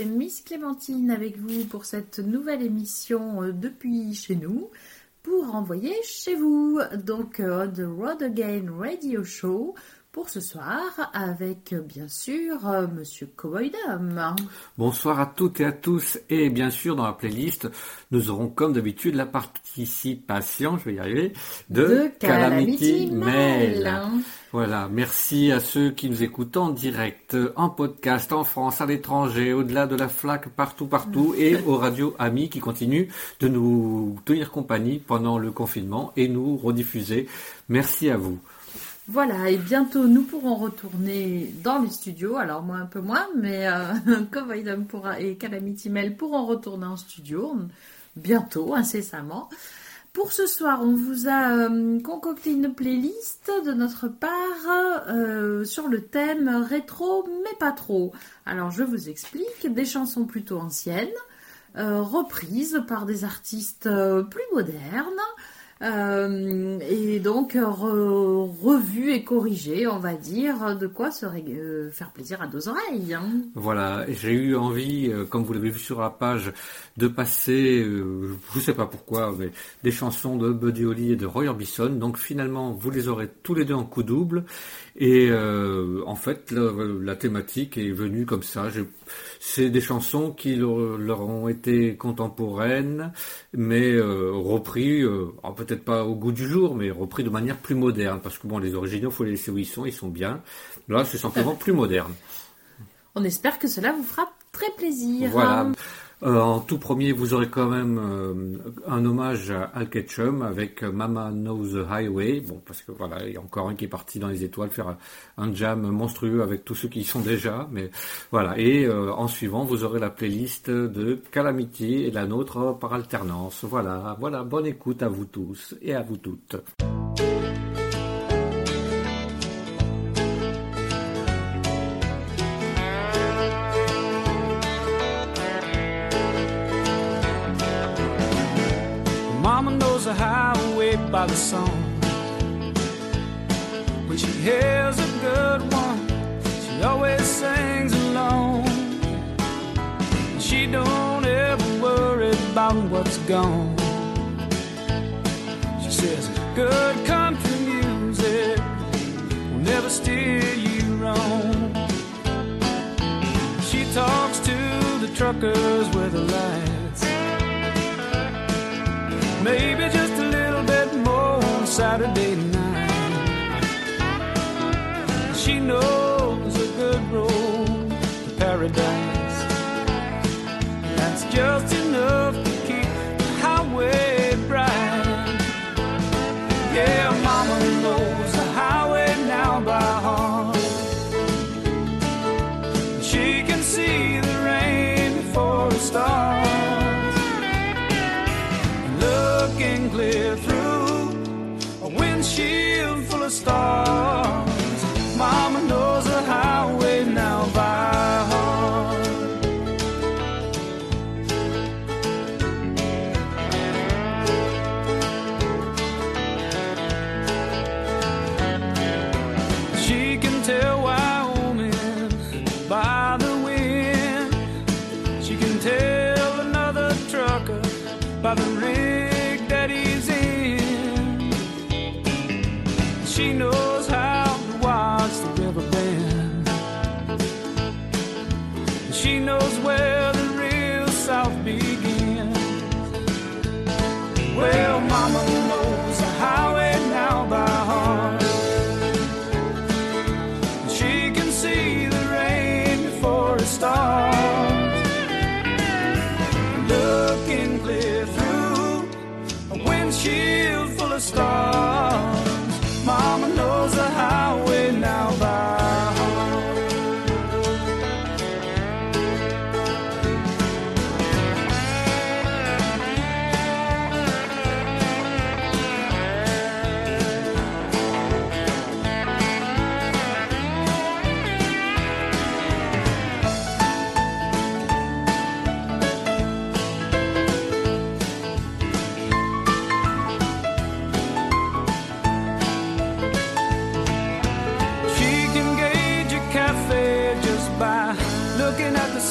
c'est Miss Clémentine avec vous pour cette nouvelle émission euh, depuis chez nous pour envoyer chez vous. Donc, euh, The Road Again Radio Show pour ce soir avec bien sûr euh, Monsieur Cowboy Bonsoir à toutes et à tous et bien sûr dans la playlist nous aurons comme d'habitude la participation, je vais y arriver, de, Calamity, Mail. Voilà, merci à ceux qui nous écoutent en direct, en podcast, en France, à l'étranger, au-delà de la flaque, partout, partout, et aux radios amis qui continuent de nous tenir compagnie pendant le confinement et nous rediffuser. Merci à vous. Voilà, et bientôt nous pourrons retourner dans les studios. Alors moi un peu moins, mais euh, pourra et Calamity Mail pourront retourner en studio bientôt, incessamment. Pour ce soir, on vous a euh, concocté une playlist de notre part euh, sur le thème rétro, mais pas trop. Alors je vous explique, des chansons plutôt anciennes, euh, reprises par des artistes plus modernes, euh, et donc revu et corrigé, on va dire, de quoi se euh, faire plaisir à deux oreilles. Hein. Voilà, j'ai eu envie, euh, comme vous l'avez vu sur la page, de passer, je ne sais pas pourquoi, mais des chansons de Buddy Holly et de Roy Orbison. Donc finalement, vous les aurez tous les deux en coup double. Et en fait, la, thématique est venue comme ça. C'est des chansons qui leur, ont été contemporaines, mais euh, repris, euh, peut-être pas au goût du jour, mais repris de manière plus moderne. Parce que bon, les originaux, faut les laisser où ils sont, ils sont bien. Là, c'est simplement plus moderne. On espère que cela vous fera très plaisir. Voilà. Euh, en tout premier, vous aurez quand même euh, un hommage à Al Ketchum avec Mama Knows the Highway. Bon, parce que voilà, il y a encore un qui est parti dans les étoiles faire un jam monstrueux avec tous ceux qui y sont déjà. Mais voilà. Et euh, en suivant, vous aurez la playlist de Calamity et la nôtre par alternance. Voilà, voilà. Bonne écoute à vous tous et à vous toutes. Gone. She says, good country music will never steer you wrong. She talks to the truckers with the lights. Maybe just a little bit more on Saturday night.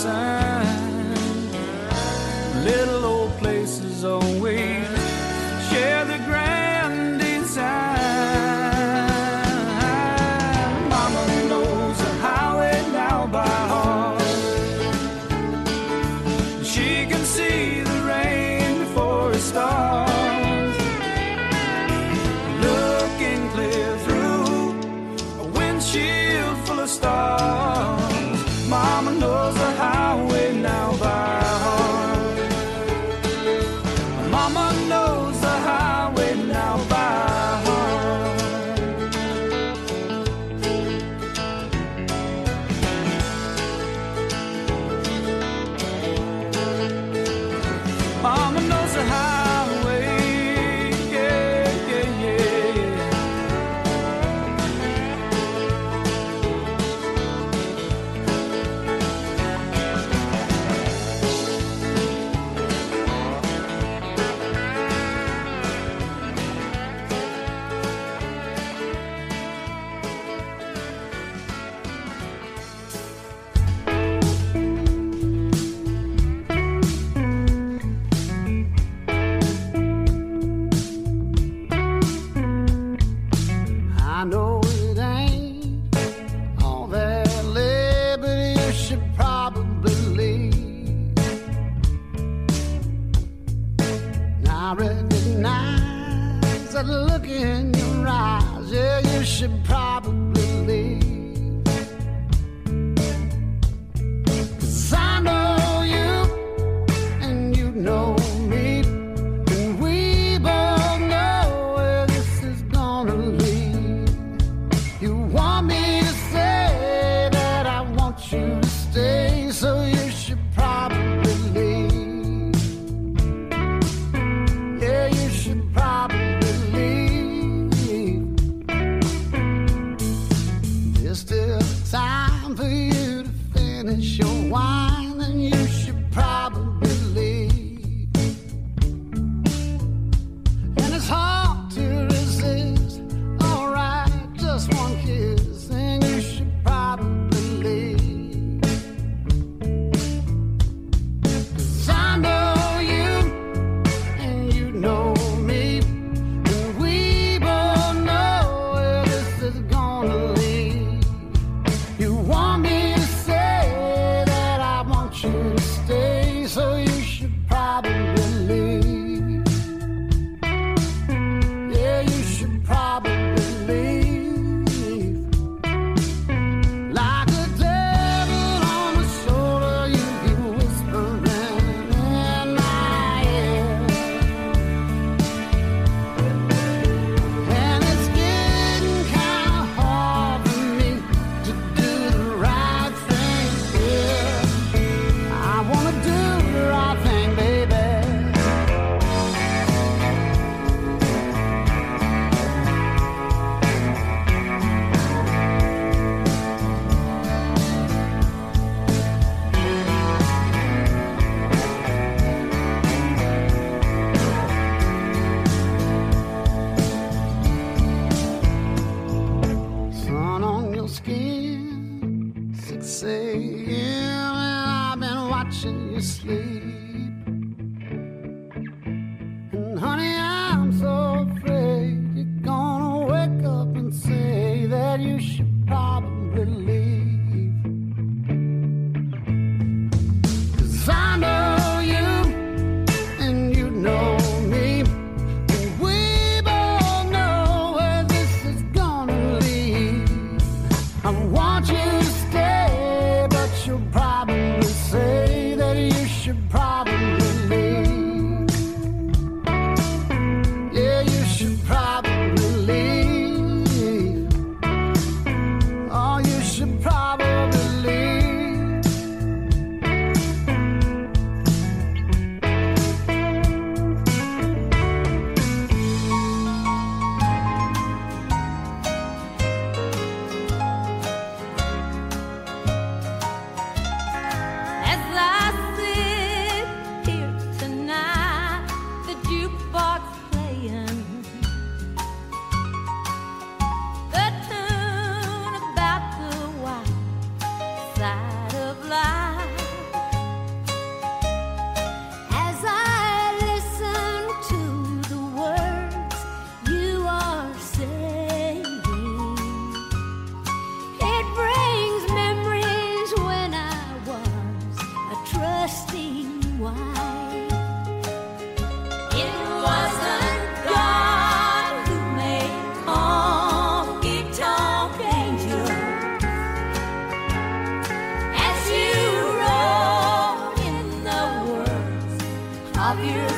Looking love you.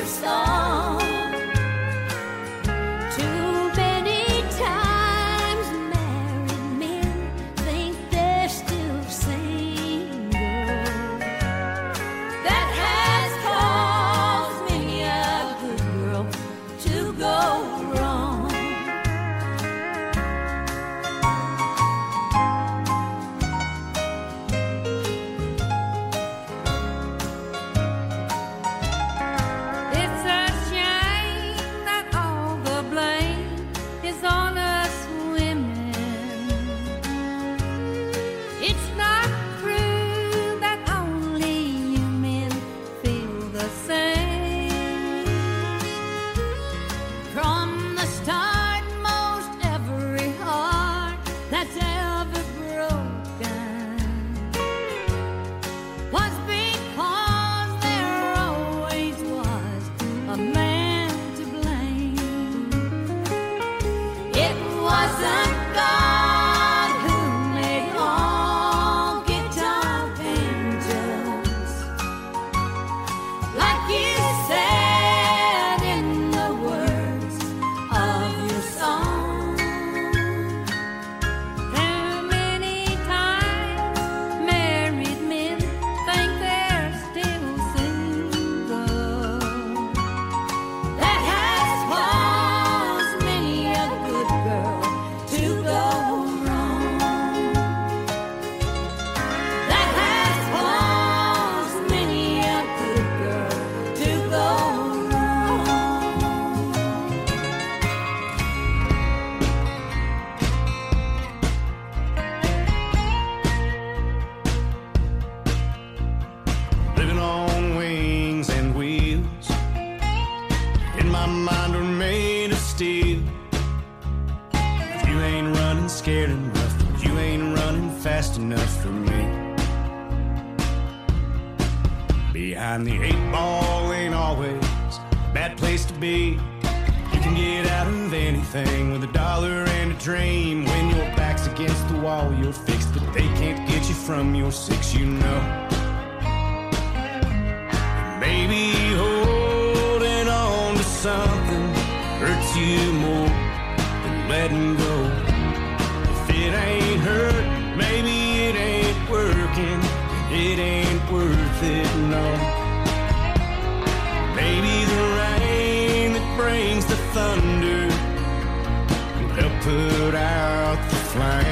Out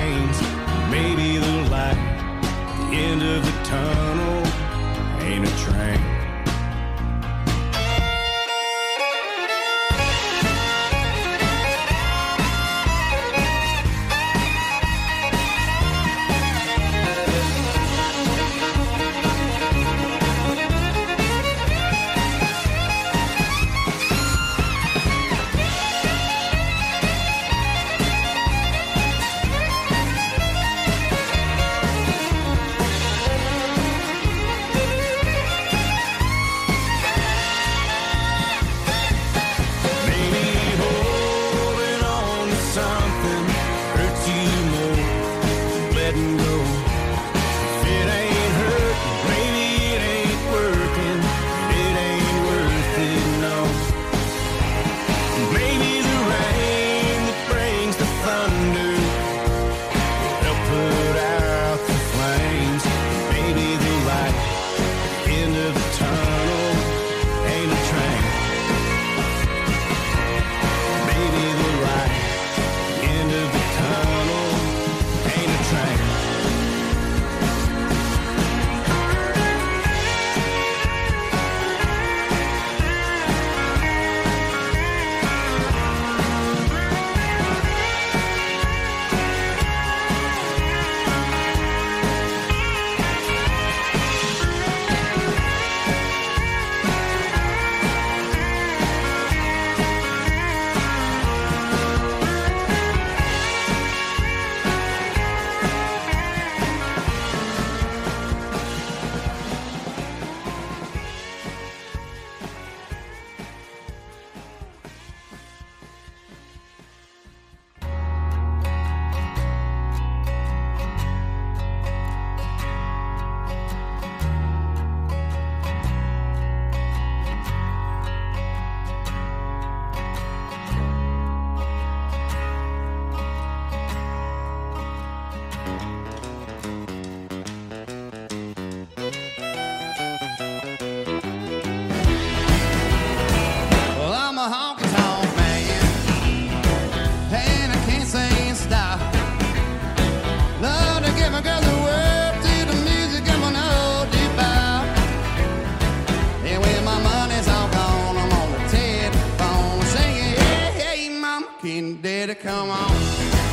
can daddy come on?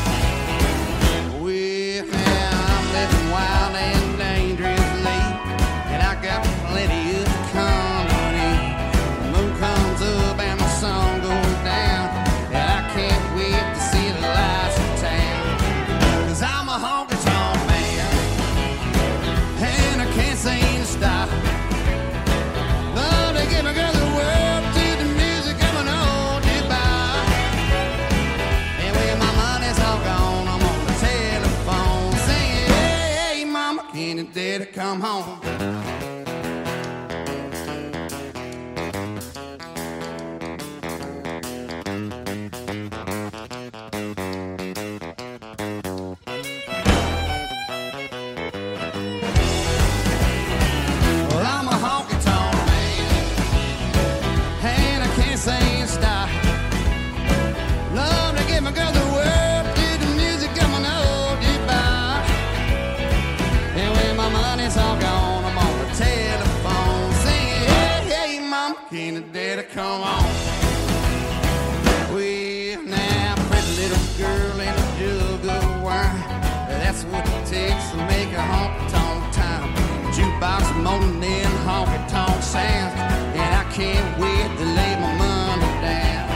moaning in honky tonk sounds, and I can't wait to lay my money down.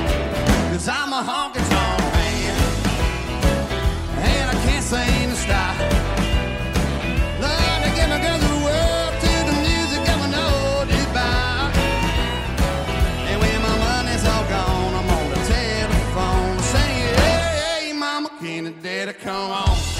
Cause I'm a honky tonk man, and I can't seem to stop. Love to get my girls to to the music of old And when my money's all gone, I'm on the telephone saying, Hey, hey, mama, can the come on?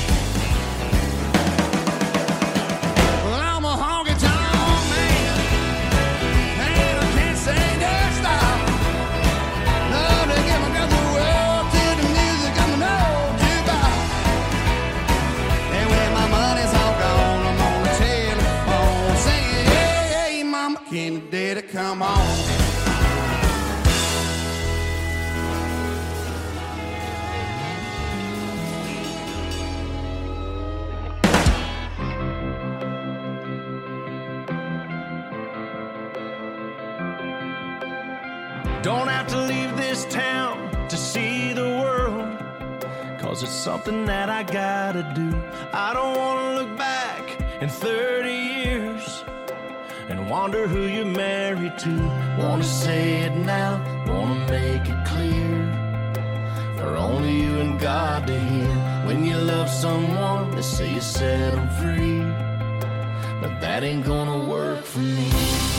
something that I gotta do. I don't wanna look back in 30 years and wonder who you're married to. Wanna say it now, wanna make it clear for only you and God to hear. When you love someone, they say you set them free, but that ain't gonna work for me.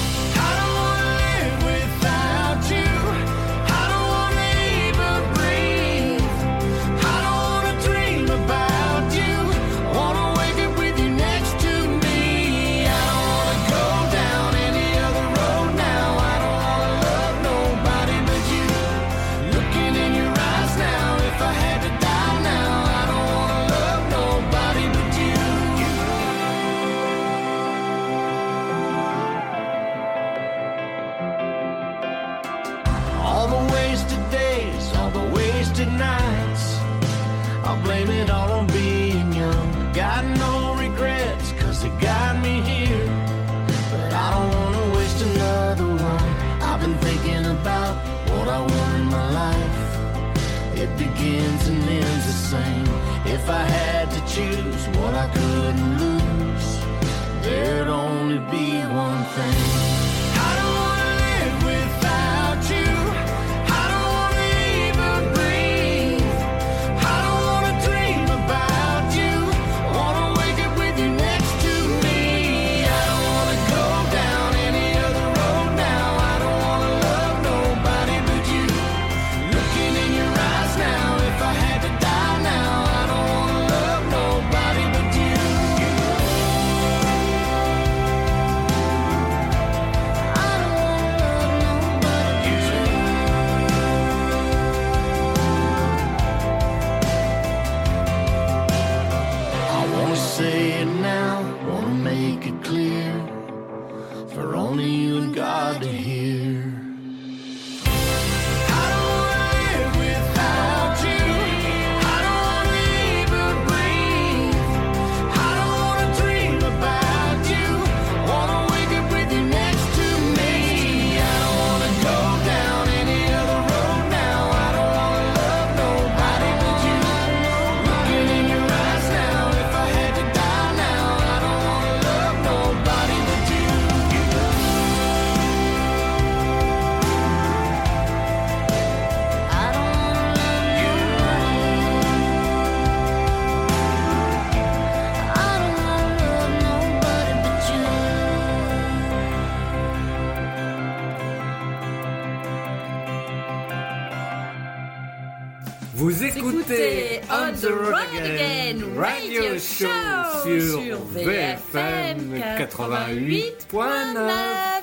if I had to choose what I couldn't lose, there'd only be one thing. FM 88.9.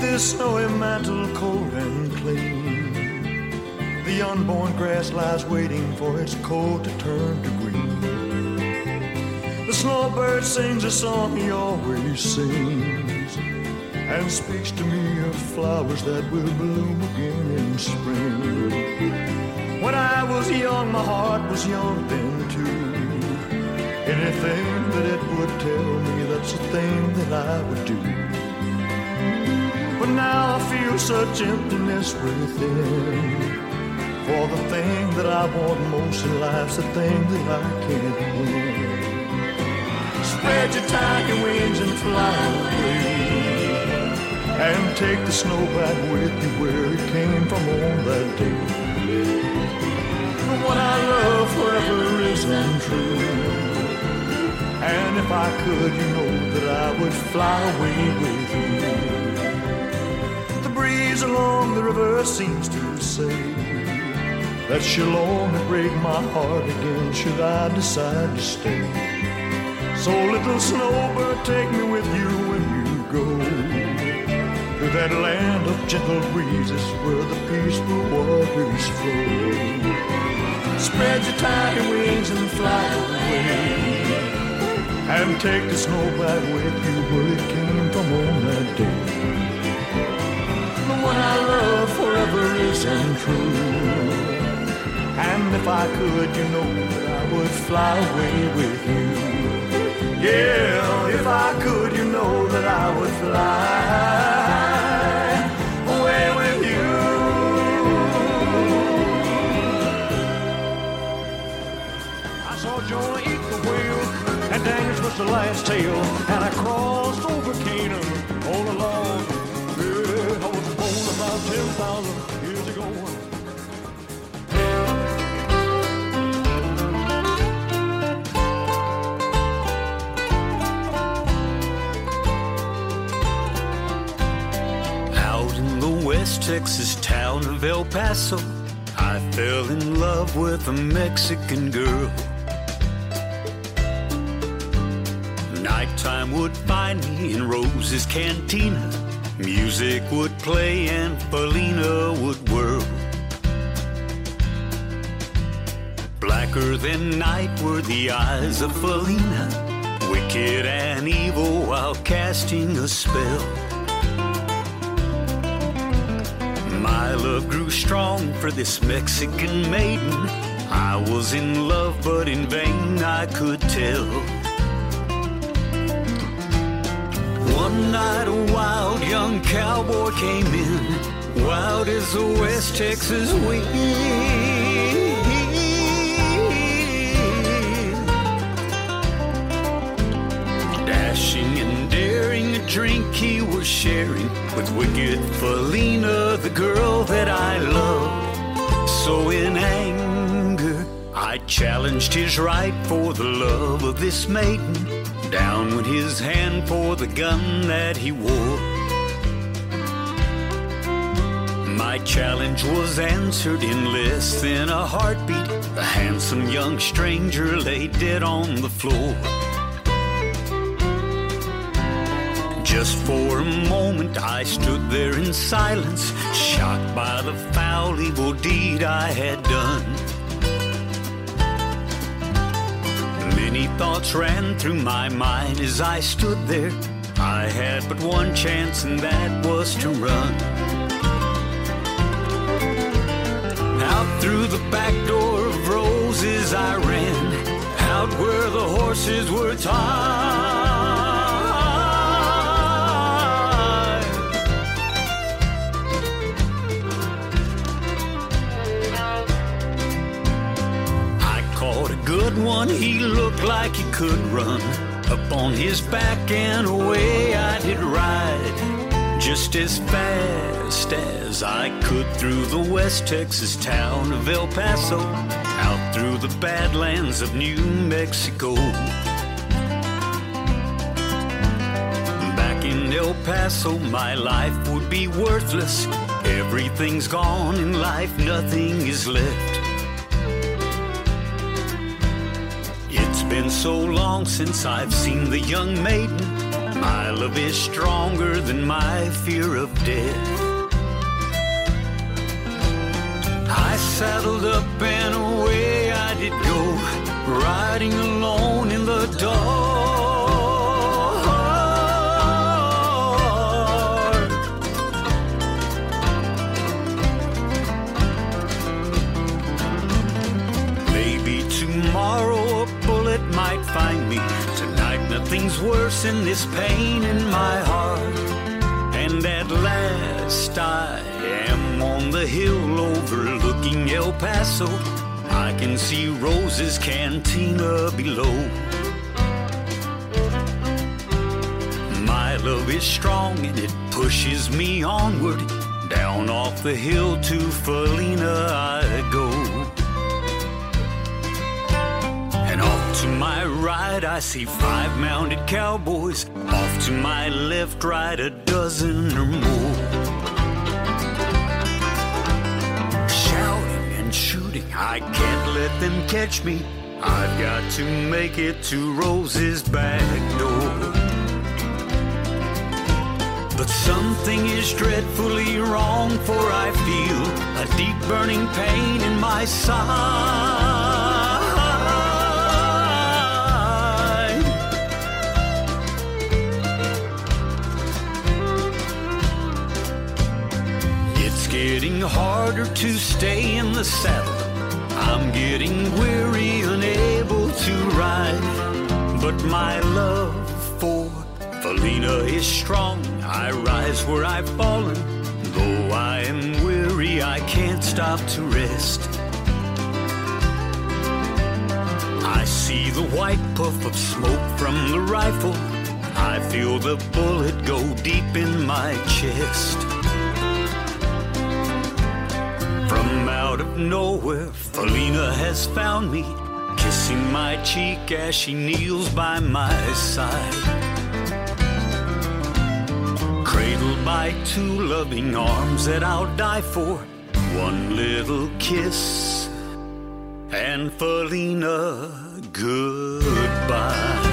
this snowy mantle, cold and clean, the unborn grass lies waiting for its coat to turn to green. The snowbird sings a song he always sings, and speaks to me of flowers that will bloom again in spring. When I was young, my heart was young then too. Anything that it would tell me, that's the thing that I would do. But now I feel such emptiness within. For the thing that I want most in life's the thing that I can't win. Spread your tiny wings and fly away. And take the snow back with you where it came from on that day. What I love forever is untrue. And if I could, you know that I would fly away with you. Breeze along the river seems to say that she'll only break my heart again should I decide to stay. So little snowbird, take me with you when you go to that land of gentle breezes where the peaceful waters flow. Spread your tiny wings and fly away. And take the snow back with you where it came from on that day. The one I love forever is untrue. And if I could, you know that I would fly away with you. Yeah, if I could, you know that I would fly away with you. I saw Jonah eat the whale, and Daniels was the last tale. And I crossed over 10,000 years ago. Out in the West Texas town of El Paso, I fell in love with a Mexican girl. Nighttime would find me in Rosa's cantina. Music would play and Felina would whirl. Blacker than night were the eyes of Felina, wicked and evil while casting a spell. My love grew strong for this Mexican maiden. I was in love, but in vain I could tell. One night a wild young cowboy came in, wild as the West Texas wind. Dashing and daring, a drink he was sharing with wicked Felina, the girl that I love. So in anger, I challenged his right for the love of this maiden. Down went his hand for the gun that he wore. My challenge was answered in less than a heartbeat. The handsome young stranger lay dead on the floor. Just for a moment I stood there in silence, shocked by the foul, evil deed I had done. Many thoughts ran through my mind as I stood there. I had but one chance, and that was to run. Out through the back door of Rosa's I ran, out where the horses were tied. Good one. He looked like he could run up on his back and away I did ride just as fast as I could through the West Texas town of El Paso, out through the badlands of New Mexico. Back in El Paso, my life would be worthless. Everything's gone in life, nothing is left. Been so long since I've seen the young maiden. My love is stronger than my fear of death. I saddled up and away I did go, riding alone in the dark. Maybe tomorrow nothing's worse than this pain in my heart. And at last I am on the hill overlooking El Paso. I can see Rosa's cantina below. My love is strong and it pushes me onward. Down off the hill to Felina I go. To my right, I see five mounted cowboys. Off to my left, right, a dozen or more. Shouting and shooting, I can't let them catch me. I've got to make it to Rosa's back door. But something is dreadfully wrong, for I feel a deep burning pain in my side. Getting harder to stay in the saddle. I'm getting weary, unable to ride. But my love for Felina is strong. I rise where I've fallen. Though I am weary, I can't stop to rest. I see the white puff of smoke from the rifle. I feel the bullet go deep in my chest. Out of nowhere, Felina has found me, kissing my cheek as she kneels by my side. Cradled by two loving arms that I'll die for, one little kiss, and Felina, goodbye.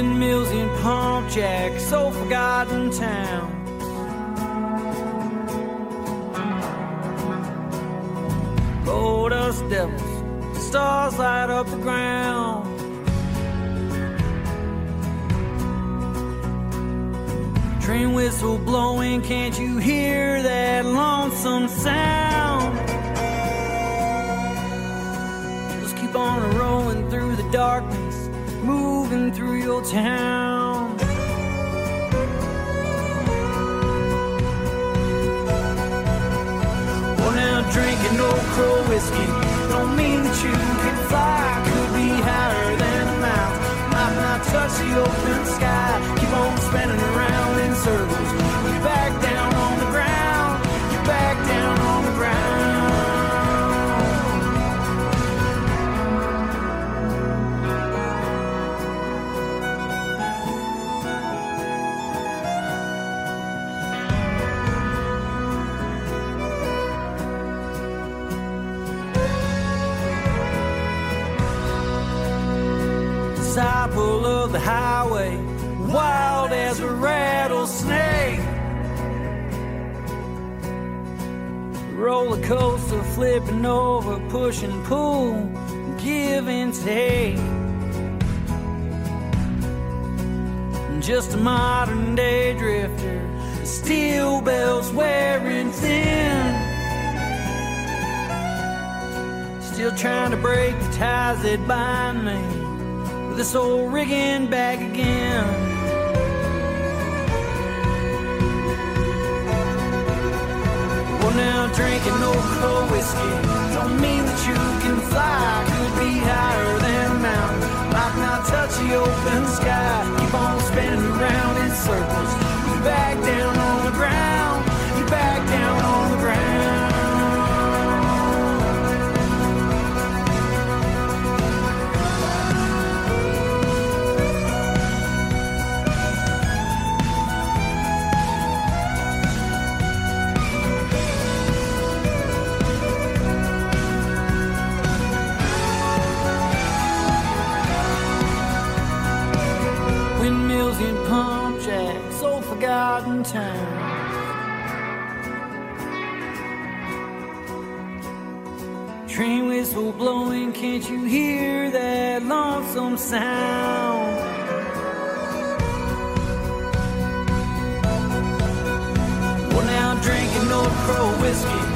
Windmills in Palm Jack, so forgotten town. Gold dust devils, stars light up the ground. Train whistle blowing, can't you hear that lonesome sound? Just keep on rolling through the darkness, moving through your town. Well, now drinking old crow whiskey don't mean that you flipping over, push and pull, give and take. just a modern day drifter. Steel bells wearing thin. Still trying to break the ties that bind me with this old rigging back again. Now drinking old crow whiskey don't mean that you can fly. Could be higher than a mountain, might not touch the open sky. Keep on spinning around in circles. Back down forgotten. Train whistle blowing, can't you hear that lonesome sound? Well, now drinking old crow whiskey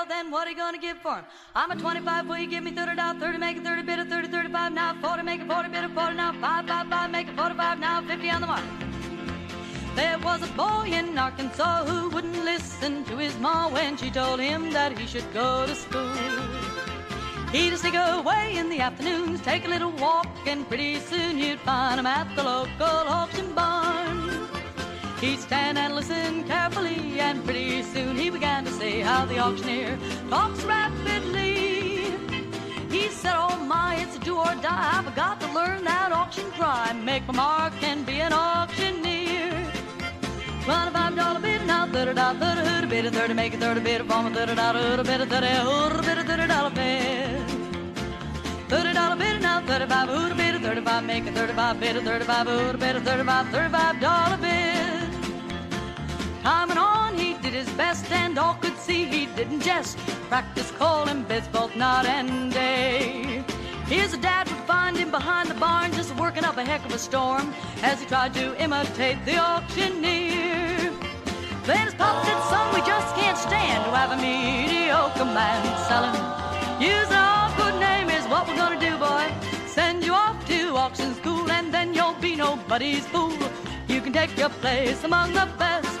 right, sir, here we go then. What are you going to give for him? I'm a 25, will you give me 30 now? 30, make it 30 bit of 30, 35 now. 40, make it 40 bit of 40 now. 5, 5, 5, make it 45 now. 50 on the mark. There was a boy in Arkansas who wouldn't listen to his ma when she told him that he should go to school. He'd sneak away in the afternoons, take a little walk, and pretty soon you'd find him at the local auction barn. He'd stand and listen carefully, and pretty soon he began to say how the auctioneer talks rapidly. He said, Oh my, it's a do or die. I've got to learn that auction cry, make my mark, and be an auctioneer. Twenty-five dollar bid now, thirty dollar, thirty hood bid, thirty make it thirty bid, from a thirty dollar bid, thirty hood bid, thirty dollar bid. Thirty dollar bid now, thirty-five hood bid, thirty-five make it thirty-five bid, thirty-five hood bid, thirty-five, thirty-five dollar bid. Time and on, he did his best, and all could see he didn't jest. Practice calling bids both night and day. His dad would find him behind the barn, just working up a heck of a storm as he tried to imitate the auctioneer. Then his pop said, Son, we just can't stand to have a mediocre man selling. Using our oh, good name is what we're gonna do, boy. Send you off to auction school, and then you'll be nobody's fool. You can take your place among the best.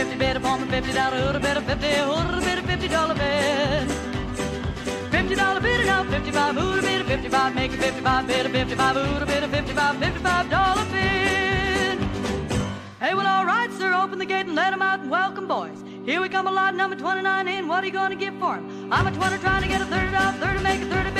fifty fifty upon the fifty dollar hood a bid a fifty hood a bid a fifty dollar bid. Fifty dollar bid now, fifty-five hood a bid a fifty-five make a fifty-five bid a fifty-five hood a bid a fifty-five fifty-five dollar bid. Hey, well, all right, sir, open the gate and let 'em out and welcome, boys. Here we come a lot number 29 in. What are you to give for 'em? I'm a 20 trying to get a 30 dollar, 30 make a 30 bid,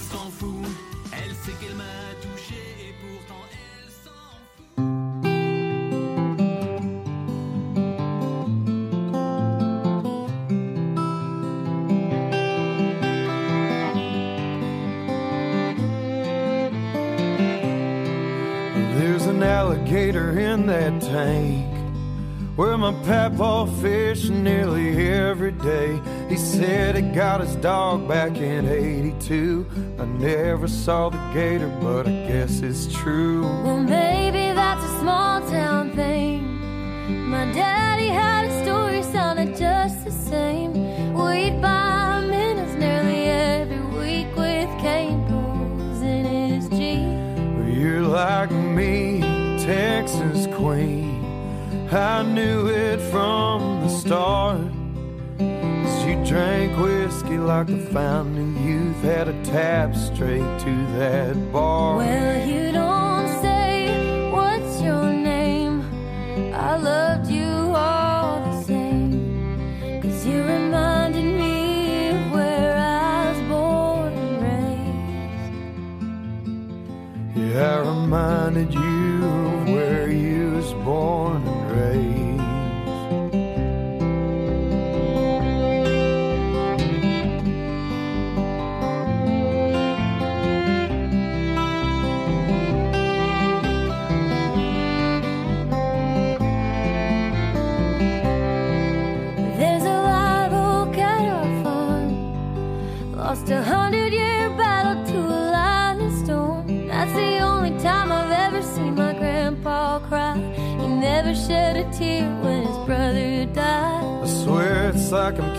his dog back in 82. I never saw the gator, but I guess it's true. Well, maybe that's a small town thing. My daddy had a story sounded just the same. We'd buy minutes nearly every week with cane poles in his Jeep. You're like me, Texas queen. I knew it from the start. 'Cause you drank whiskey like the fountain youth, had a tap straight to that bar.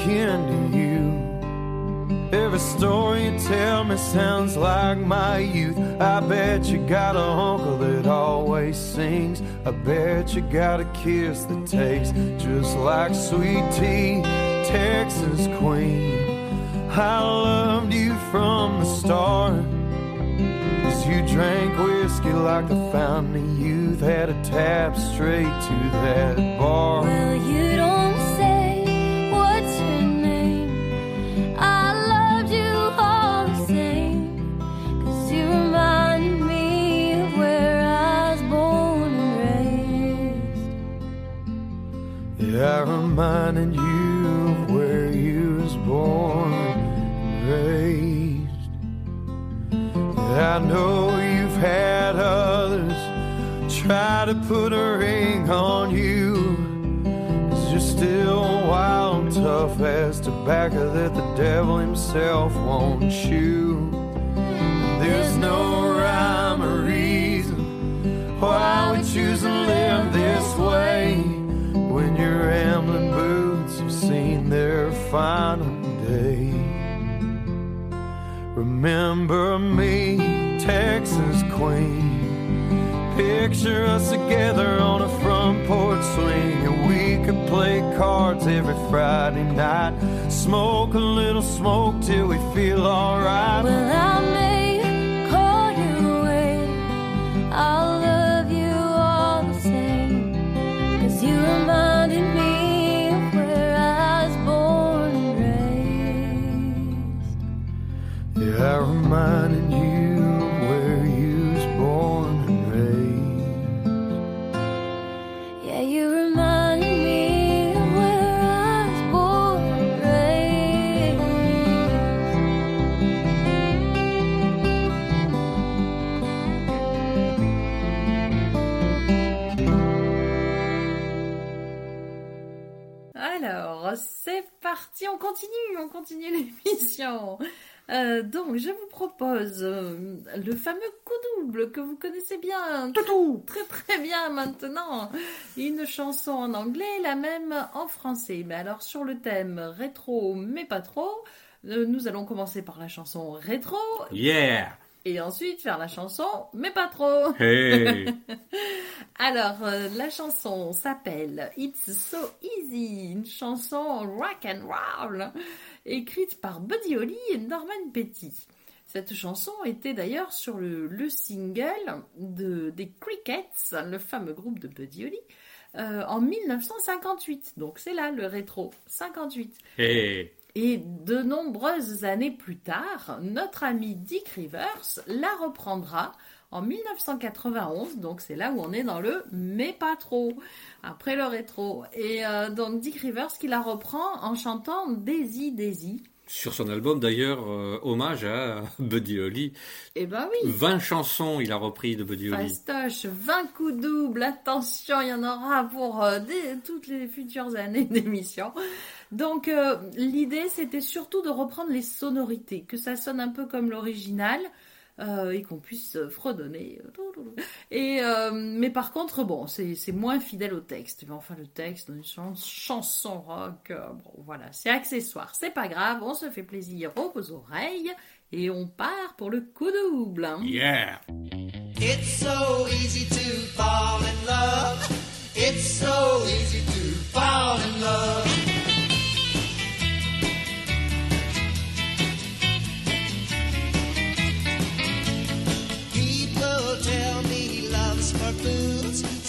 To you. Every story you tell me sounds like my youth. I bet you got a uncle that always sings. I bet you got a kiss that tastes just like sweet tea, Texas queen. I loved you from the start. Cause you drank whiskey like the fountain youth, had a tap straight to that bar. Well, you don't I reminded you of where you was born and raised. I know you've had others try to put a ring on you. Cause you're still wild and tough as tobacco that the devil himself won't chew. There's no rhyme or reason why we choose to live this way your rambling boots have seen their final day. Remember me, Texas Queen. picture us together on a front porch swing, and we could play cards every Friday night. Smoke a little smoke till we feel alright. Well, I may call you away. I'll love you all the same. Cause you reminded me of where I was born and raised. Yeah, I you parti, on continue, on continue l'émission. Euh, donc, je vous propose euh, le fameux coup double que vous connaissez bien, très très bien maintenant. Une chanson en anglais, la même en français. Mais alors, sur le thème rétro, mais pas trop, euh, nous allons commencer par la chanson rétro Yeah! Et ensuite faire la chanson, mais pas trop. Hey! Alors, euh, la chanson s'appelle It's So Easy, une chanson rock and roll, écrite par Buddy Holly et Norman Petty. Cette chanson était d'ailleurs sur le, le single de, des Crickets, le fameux groupe de Buddy Holly, euh, en 1958. Donc c'est là le rétro, 58. Hey! Et de nombreuses années plus tard, notre ami Dick Rivers la reprendra en 1991. Donc c'est là où on est dans le mais pas trop, après le rétro. Et euh, donc Dick Rivers qui la reprend en chantant Daisy Daisy. Sur son album d'ailleurs, euh, hommage à Buddy Holly. Eh ben oui. 20 chansons il a repris de Buddy Holly. Fastoche, 20 coups doubles, attention, il y en aura pour euh, des- toutes les futures années d'émission. Donc euh, l'idée c'était surtout de reprendre les sonorités, que ça sonne un peu comme l'original euh, et qu'on puisse euh, fredonner. Et euh, mais par contre bon c'est c'est moins fidèle au texte. Mais enfin le texte d'une chan- chanson rock, euh, bon voilà c'est accessoire, c'est pas grave, on se fait plaisir aux oreilles et on part pour le coup double. hein. Yeah! It's so easy to fall in love. It's so easy to fall in love.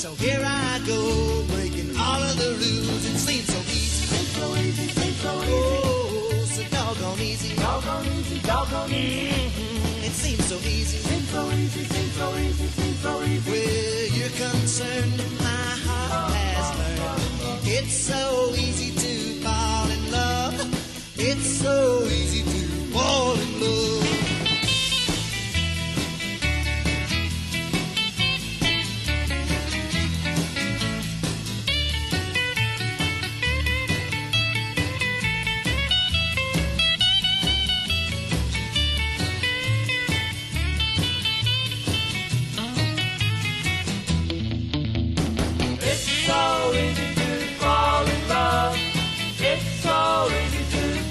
So here I go breaking all of the rules. It seems so easy, seems so easy, seems so easy. Oh, so doggone easy, doggone easy, doggone easy. Mm-hmm. It seems so easy, seems so easy, seems so easy, seems so easy. Where you're concerned, my heart has learned. It's so easy to fall in love. It's so easy to fall in love.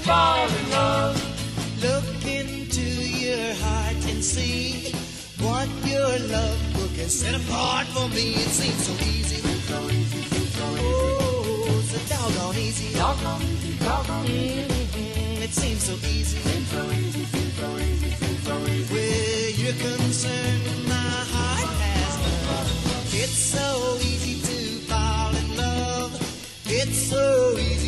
Fall in love. Look into your heart and see what your love book has set apart for me. It seems so easy. Oh, so doggone easy. Doggone easy, doggone easy. It seems so easy. Where you're concerned, my heart has learned. It's so easy to fall in love. It's so easy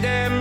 She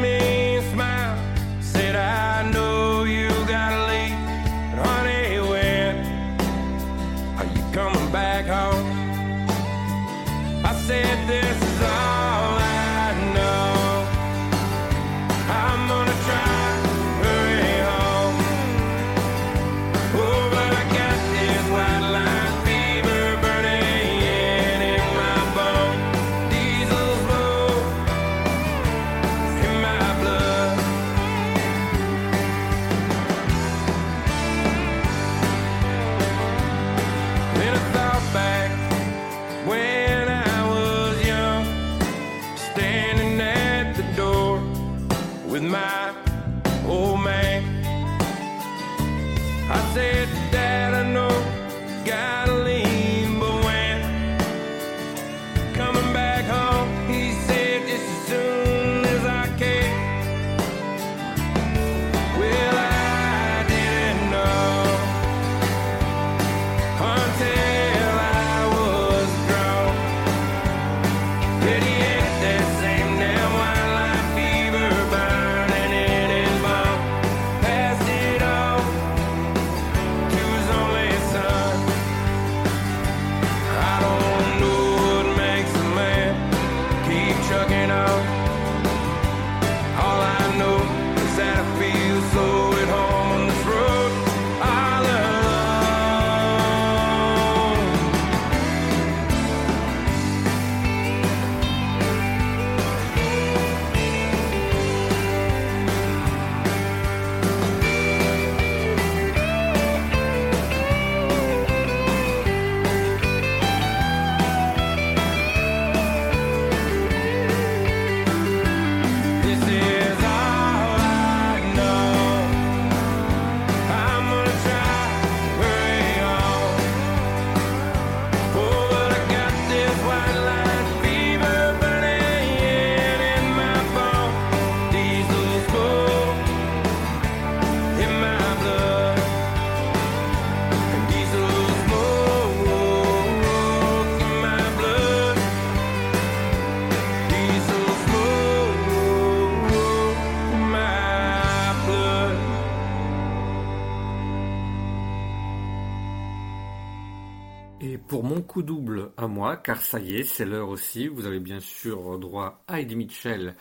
moi, car ça y est, c'est l'heure aussi, vous avez bien sûr droit à Eddie Mitchell.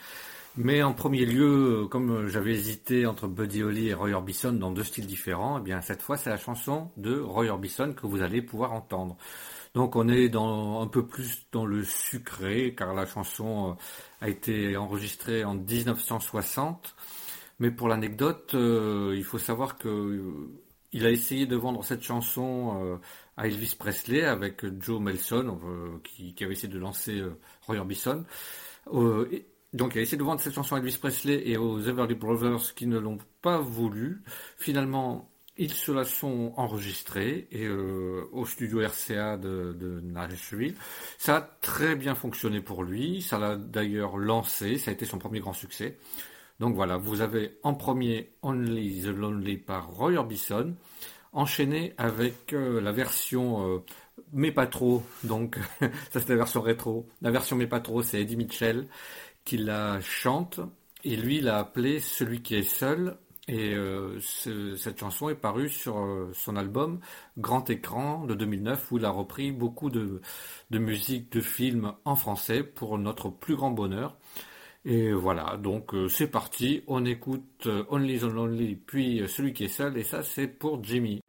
Mais en premier lieu, comme j'avais hésité entre Buddy Holly et Roy Orbison dans deux styles différents, eh bien cette fois c'est la chanson de Roy Orbison que vous allez pouvoir entendre. Donc on est dans un peu plus dans le sucré, car la chanson euh, a été enregistrée en 1960. Mais pour l'anecdote, euh, il faut savoir que euh, il a essayé de vendre cette chanson à Elvis Presley avec Joe Melson, euh, qui, avait essayé de lancer euh, Roy Orbison. Euh, et- donc il a essayé de vendre cette chanson à Elvis Presley et aux Everly Brothers qui ne l'ont pas voulu. Finalement, ils se la sont enregistrés et euh, au studio RCA de, de Nashville. Ça a très bien fonctionné pour lui. Ça l'a d'ailleurs lancé. Ça a été son premier grand succès. Donc voilà, vous avez en premier Only the Lonely par Roy Orbison, enchaîné avec euh, la version euh, mais pas trop, donc ça c'est la version rétro. La version mais pas trop, c'est Eddie Mitchell qui la chante et lui il a appelé Celui qui est seul et euh, ce- cette chanson est parue sur son album Grand Écran de 2009 où il a repris beaucoup de, de musique de films en français pour notre plus grand bonheur. Et voilà, donc euh, c'est parti, on écoute euh, Only the Lonely, puis euh, celui qui est seul, et ça c'est pour Jimmy.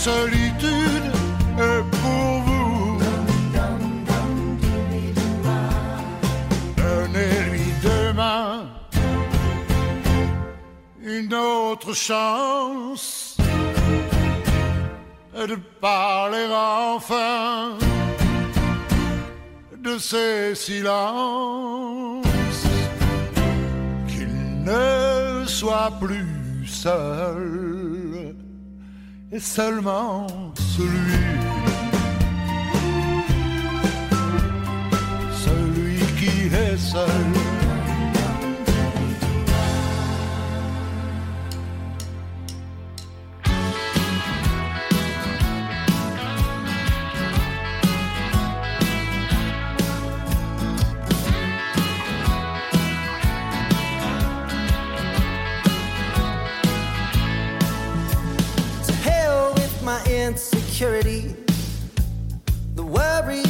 solitude est pour vous. Donnez-lui demain une autre chance de parler enfin de ces silences, qu'il ne soit plus seul et seulement celui, celui qui est seul. the worry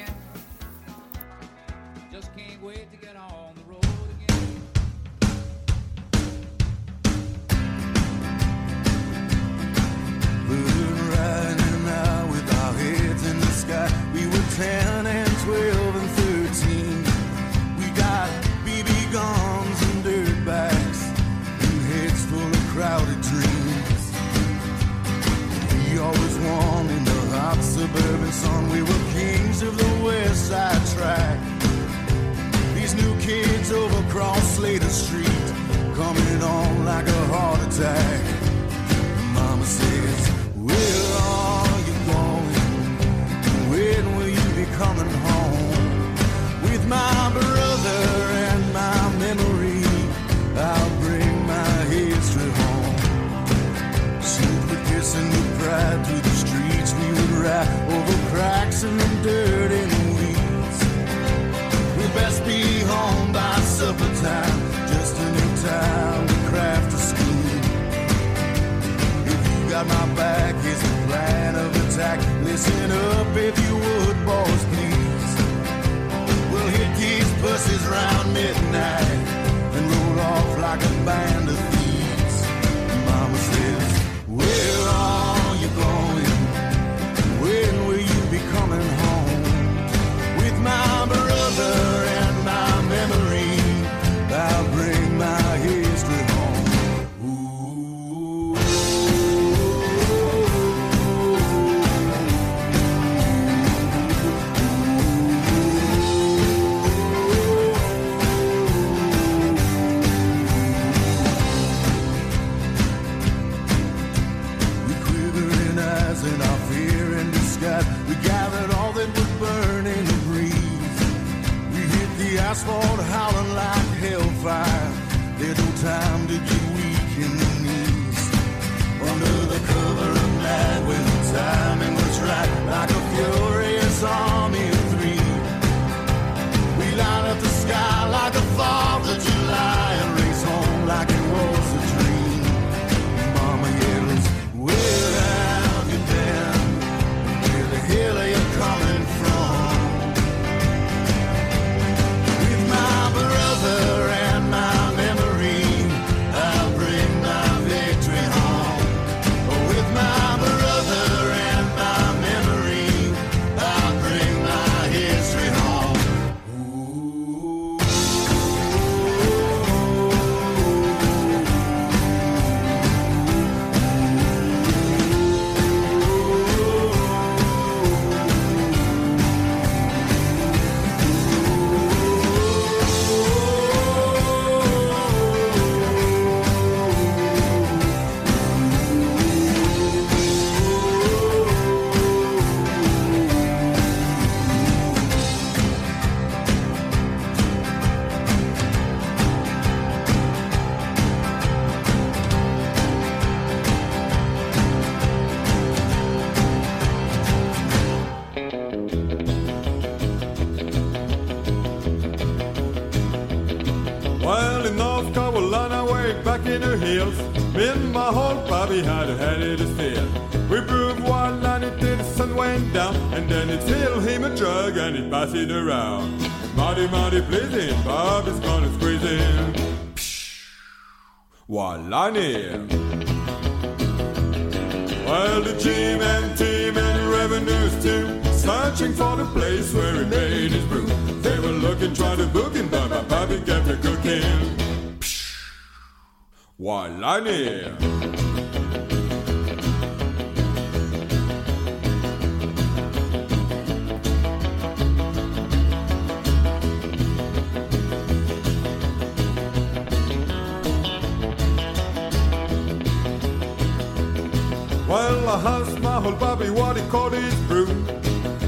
My whole Bobby had a it as fair. We proved one line until the sun went down, and then it filled him a drug and it passed it around. Mighty, mighty pleasing, Bobby's gonna squeeze in. One line here. Well, the team and the revenues too, searching for the place where he made his brew. They were looking, trying to book him, but my Bobby kept a cooking. Line here. is brew.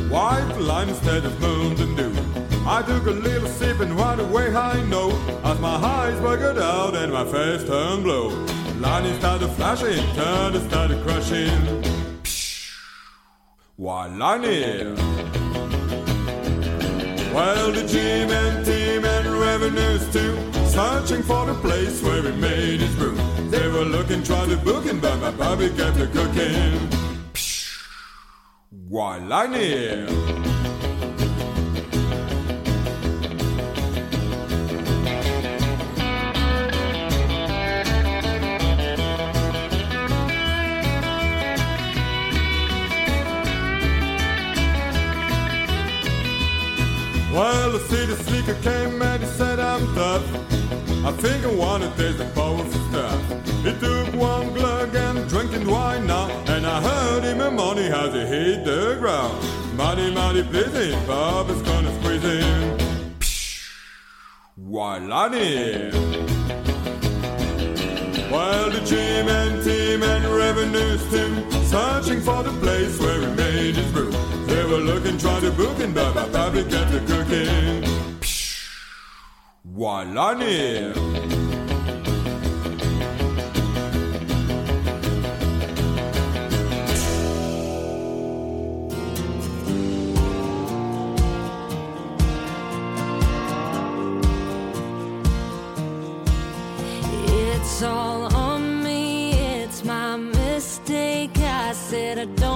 White lime instead of Mountain Dew. I took a little sip and right away I know As my eyes bugged out and my face turned blue Lightning started flashing, thunder started crashing Why lightning? Well, the gym and team and revenues too Searching for the place where we made his brew They were looking, trying to book him But my Bobby kept the cooking Walania. Well, I see the sneaker came and he said I'm tough. I think I wanna taste the powerful stuff. as he hit the ground. Mighty, mighty pleasing, Bob is gonna squeeze him. Why, Lonnie? While the gym and team and revenue team searching for the place where he made his brew. They were looking, trying to book him, but my public kept the cooking. Why, Walani. that don't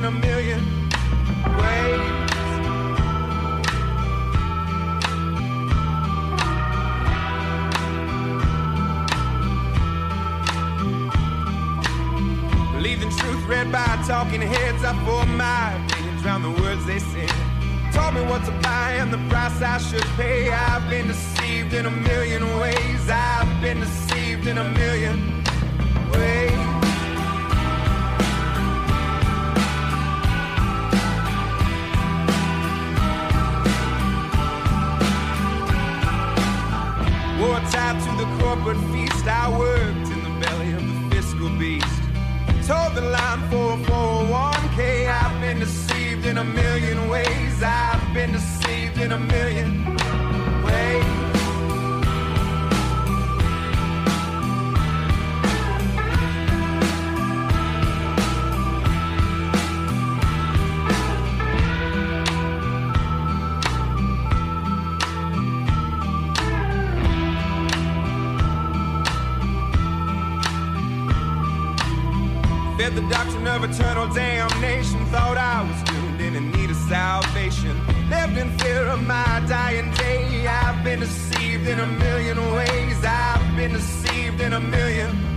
in a million ways. Believed in truth read by talking heads. I formed my opinions around the words they said. Told me what to buy and the price I should pay. I've been deceived in a million ways. I've been deceived in a million corporate feast. I worked in the belly of the fiscal beast. Told the line for a 401k. I've been deceived in a million ways. I've been deceived in a million The doctrine of eternal damnation. Thought I was doomed and in need of salvation. Lived in fear of my dying day. I've been deceived in a million ways. I've been deceived in a million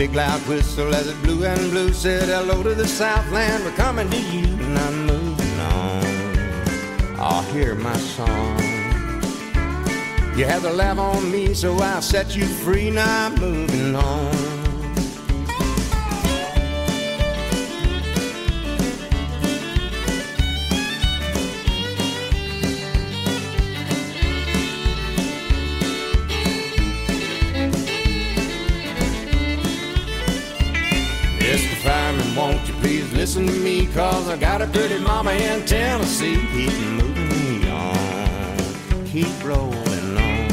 big loud whistle as it blew and blew said hello to the Southland. We're coming to you, and I'm moving on. I'll hear my song. You had to laugh on me, so I'll set you free. Now I'm moving on. Cause I got a pretty mama in Tennessee. Keep moving me on. Keep rolling on.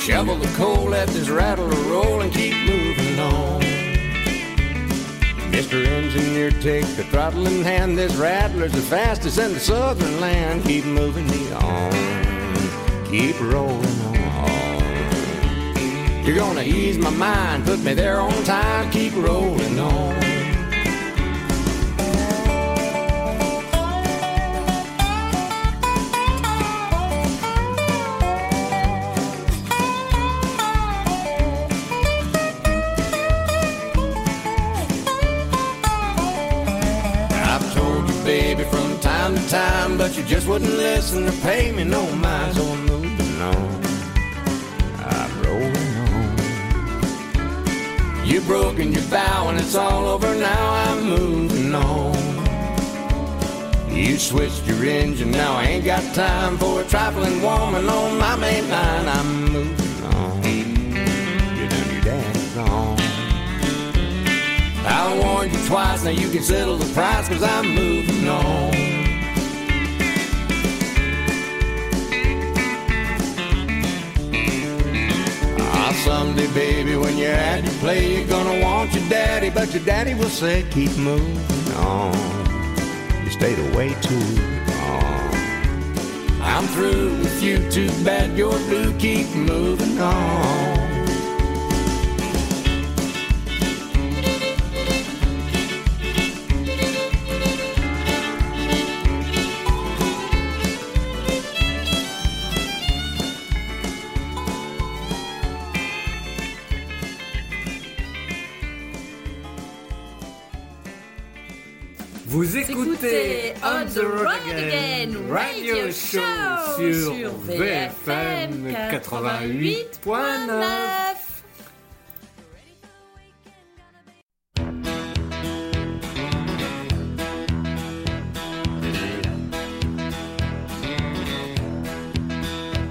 Shovel the coal, let this rattle roll and keep moving on. Mr. Engineer, take the throttle in hand. This rattler's the fastest in the southern land. Keep moving me on. Keep rolling on. You're gonna ease my mind, put me there on time. Keep rolling on. Time but you just wouldn't listen to pay me no mind. So I'm moving on. I'm rolling on. You've broken your vow and it's all over now. I'm moving on. You switched your engine, now I ain't got time for a trifling woman on my main line. I'm moving on. You done your daddy wrong. I warned you twice, now you can settle the price, cause I'm moving on. Now someday, baby, when you're at your play, you're gonna want your daddy, but your daddy will say, keep moving on. You stayed away too long. I'm through with you, too bad you're blue, keep moving on. The Road Again Radio Show sur VFM 88.9.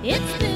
It's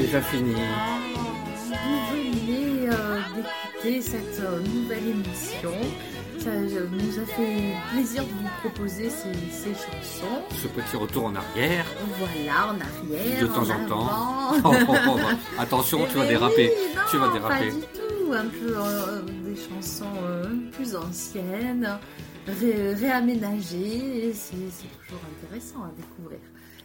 Déjà, fini. Vous venez euh, d'écouter cette euh, nouvelle émission. Ça euh, nous a fait plaisir de vous proposer ces, ces chansons. Ce petit retour en arrière, Voilà, en arrière. de temps en, temps. Oh, oh, oh, Attention, tu vas Eh déraper. oui, non, tu vas déraper. Pas du tout, un peu euh, des chansons plus anciennes, ré- réaménagées. c'est toujours intéressant à découvrir.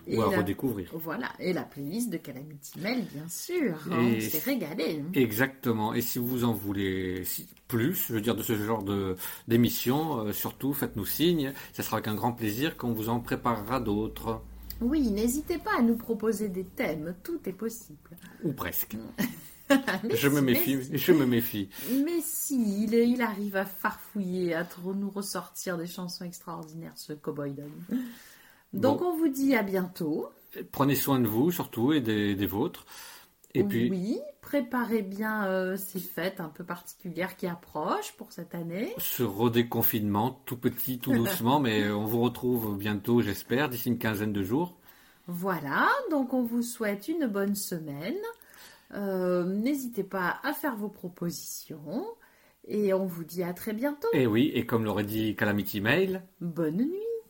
Ou à la- redécouvrir. Voilà, et la playlist de Calamity Mail, bien sûr. hein, Et- on s'est régalé. Exactement. Et si vous en voulez plus, je veux dire, de ce genre de d'émission, euh, surtout faites-nous signe. Ça sera avec un grand plaisir qu'on vous en préparera d'autres. Oui, n'hésitez pas à nous proposer des thèmes, tout est possible. Ou presque. Je me méfie. mais si. Je me méfie. Mais si, il, il arrive à farfouiller, à trop nous ressortir des chansons extraordinaires, ce cowboy Dom. Donc Bon. on vous dit à bientôt. Prenez soin de vous, surtout, et des, des vôtres. Et puis, Oui, préparez bien euh, ces fêtes un peu particulières qui approchent pour cette année. ce redéconfinement, tout petit, tout doucement, mais on vous retrouve bientôt, j'espère, d'ici une quinzaine de jours. Voilà, donc on vous souhaite une bonne semaine. Euh, N'hésitez pas à faire vos propositions et on vous dit à très bientôt. Et oui, et comme l'aurait dit Calamity Mail, Bonne nuit.